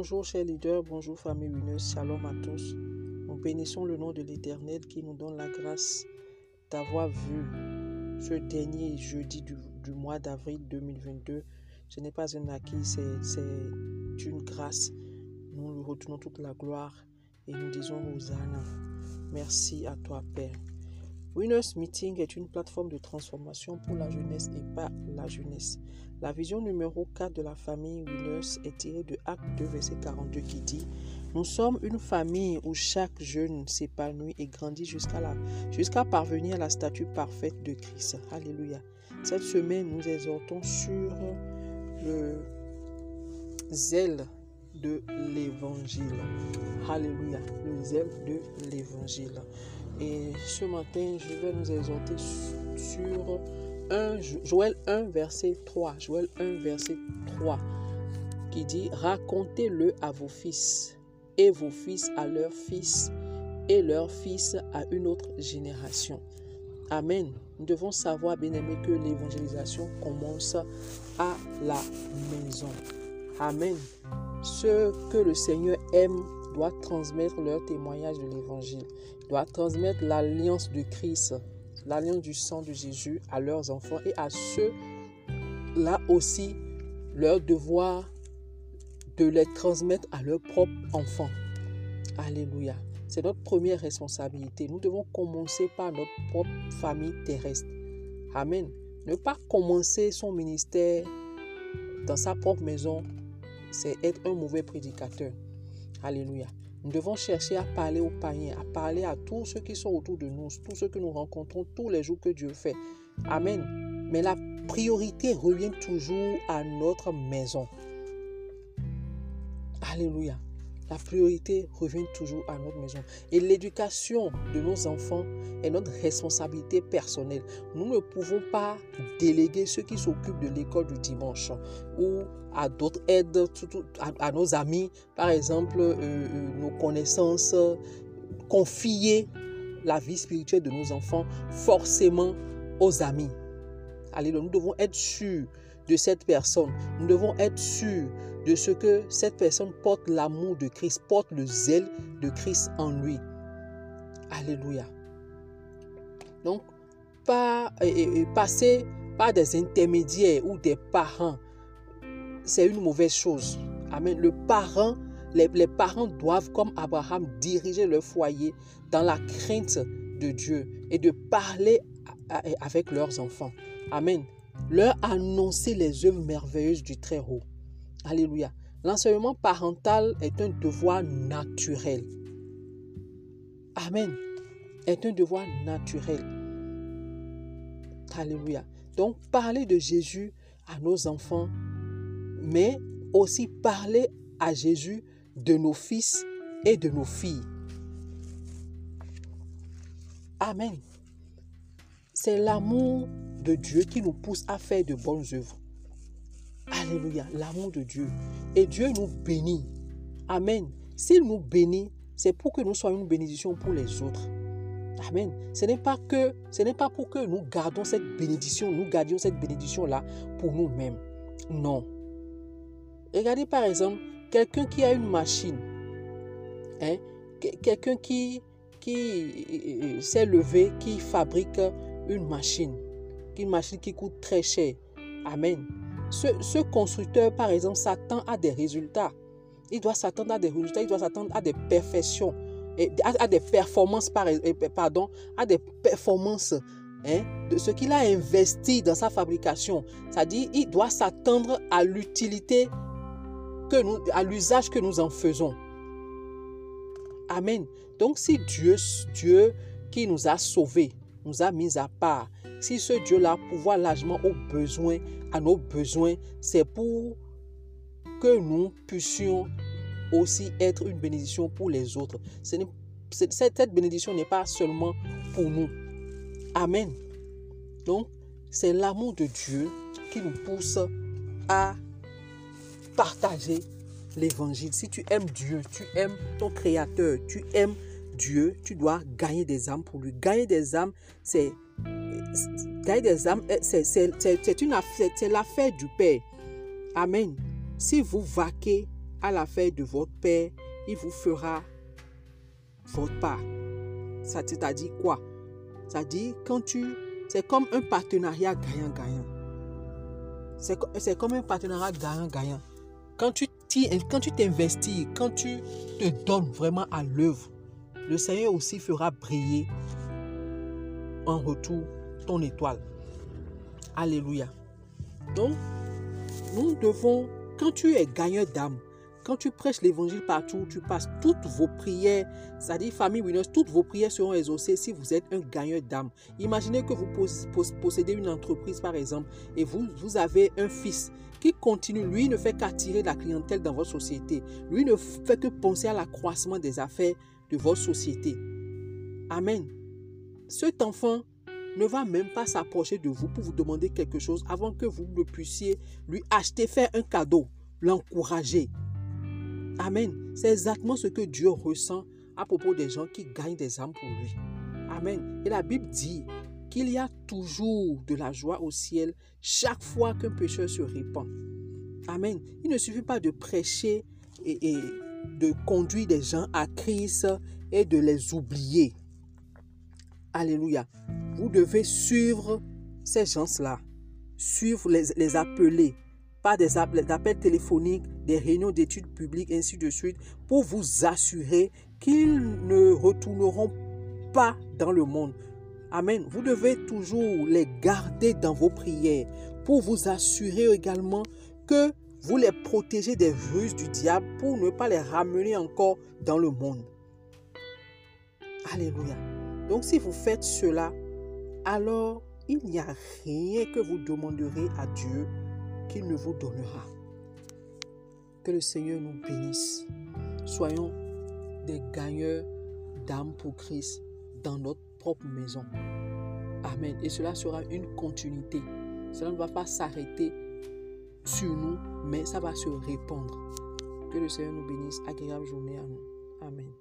Bonjour chers leaders, bonjour famille Wineuse, shalom à tous. Nous bénissons le nom de l'Éternel qui nous donne la grâce d'avoir vu ce dernier jeudi du, mois d'avril 2022. Ce n'est pas un acquis, c'est une grâce. Nous lui retournons toute la gloire et nous disons Hosanna. Merci à toi Père. Winners Meeting est une plateforme de transformation pour la jeunesse et pas la jeunesse. La vision numéro 4 de la famille Winners est tirée de Acte 2, verset 42 qui dit Nous sommes une famille où chaque jeune s'épanouit et grandit jusqu'à jusqu'à parvenir à la statue parfaite de Christ. Alléluia. Cette semaine, nous exhortons sur le zèle de l'évangile. Alléluia. Le zèle de l'évangile. Et ce matin, je vais nous exhorter sur 1, Joël 1, verset 3. Joël 1, verset 3, qui dit Racontez-le à vos fils, et vos fils à leurs fils, et leurs fils à une autre génération. Amen. Nous devons savoir, bien aimé, que l'évangélisation commence à la maison. Amen. Ce que le Seigneur aime doit transmettre leur témoignage de l'évangile, doit transmettre l'alliance de Christ, l'alliance du sang de Jésus à leurs enfants et à ceux là aussi leur devoir de les transmettre à leurs propres enfants. Alléluia. C'est notre première responsabilité. Nous devons commencer par notre propre famille terrestre. Amen. Ne pas commencer son ministère dans sa propre maison, c'est être un mauvais prédicateur. Alléluia. Nous devons chercher à parler aux païens, à parler à tous ceux qui sont autour de nous, tous ceux que nous rencontrons tous les jours que Dieu fait. Amen. Mais la priorité revient toujours à notre maison. Alléluia. La priorité revient toujours à notre maison. Et l'éducation de nos enfants est notre responsabilité personnelle. Nous ne pouvons pas déléguer ceux qui s'occupent de l'école du dimanche ou à d'autres aides, à, nos amis, par exemple, euh, euh, nos connaissances, confier la vie spirituelle de nos enfants forcément aux amis. Alléluia. Nous devons être sûrs de cette personne. Nous devons être sûrs de ce que cette personne porte l'amour de Christ, porte le zèle de Christ en lui. Alléluia. Donc, pas, passer par des intermédiaires ou des parents, c'est une mauvaise chose. Amen. Les, parents doivent, comme Abraham, diriger leur foyer dans la crainte de Dieu et de parler avec leurs enfants. Amen. Leur annoncer les œuvres merveilleuses du Très-Haut. Alléluia. L'enseignement parental est un devoir naturel. Amen. Est un devoir naturel. Alléluia. Donc, parler de Jésus à nos enfants, mais aussi parler à Jésus de nos fils et de nos filles. Amen. C'est l'amour de Dieu qui nous pousse à faire de bonnes œuvres. Alléluia, l'amour de Dieu. Et Dieu nous bénit. Amen. S'il nous bénit, c'est pour que nous soyons une bénédiction pour les autres. Amen. Ce n'est pas que, ce n'est pas pour que nous gardons cette bénédiction, nous gardions cette bénédiction-là pour nous-mêmes. Non. Regardez par exemple quelqu'un qui a une machine, hein, quelqu'un qui, qui euh, euh, s'est levé, qui fabrique une machine, une machine qui coûte très cher. Amen. Ce, constructeur, par exemple, s'attend à des résultats. Il doit s'attendre à des résultats, il doit s'attendre à des perfections, à, des performances, pardon, à des performances hein, de ce qu'il a investi dans sa fabrication. C'est-à-dire, il doit s'attendre à l'utilité que nous, à l'usage que nous en faisons. Amen. Donc, si Dieu, Dieu qui nous a sauvés, nous a mis à part, si ce Dieu-là pouvoir largement aux besoins, à nos besoins, c'est pour que nous puissions aussi être une bénédiction pour les autres. cette bénédiction n'est pas seulement pour nous. Amen. Donc, c'est l'amour de Dieu qui nous pousse à partager l'évangile. Si tu aimes Dieu, tu aimes ton Créateur, tu aimes Dieu, tu dois gagner des âmes pour lui. Gagner des âmes, c'est C'est l'affaire du Père. Amen. Si vous vaquez à l'affaire de votre Père, il vous fera votre part. C'est-à-dire quoi? Dit quand tu... C'est comme un partenariat gagnant-gagnant. C'est comme un partenariat gagnant-gagnant. Quand tu quand tu t'investis, quand tu te donnes vraiment à l'œuvre, le Seigneur aussi fera briller retour ton étoile. Alléluia. Donc, nous devons, quand tu es gagneur d'âme, quand tu prêches l'évangile partout, tu passes toutes vos prières, c'est-à-dire famille Winners, toutes vos prières seront exaucées si vous êtes un gagneur d'âme. Imaginez que vous possédez une entreprise par exemple et vous, vous avez un fils qui continue, lui ne fait qu'attirer la clientèle dans votre société. Lui ne fait que penser à l'accroissement des affaires de votre société. Amen. Cet enfant ne va même pas s'approcher de vous pour vous demander quelque chose avant que vous ne puissiez lui acheter, faire un cadeau, l'encourager. Amen. C'est exactement ce que Dieu ressent à propos des gens qui gagnent des âmes pour lui. Amen. Et la Bible dit qu'il y a toujours de la joie au ciel chaque fois qu'un pécheur se répand. Amen. Il ne suffit pas de prêcher et, de conduire des gens à Christ et de les oublier. Alléluia. Vous devez suivre ces gens-là, suivre les, les appeler, pas des appels téléphoniques, des réunions d'études publiques, ainsi de suite, pour vous assurer qu'ils ne retourneront pas dans le monde. Amen. Vous devez toujours les garder dans vos prières pour vous assurer également que vous les protégez des ruses du diable pour ne pas les ramener encore dans le monde. Alléluia. Donc si vous faites cela, alors il n'y a rien que vous demanderez à Dieu qu'il ne vous donnera. Que le Seigneur nous bénisse. Soyons des gagneurs d'âme pour Christ dans notre propre maison. Amen. Et cela sera une continuité. Cela ne va pas s'arrêter sur nous, mais ça va se répandre. Que le Seigneur nous bénisse. Agréable journée à nous. Amen.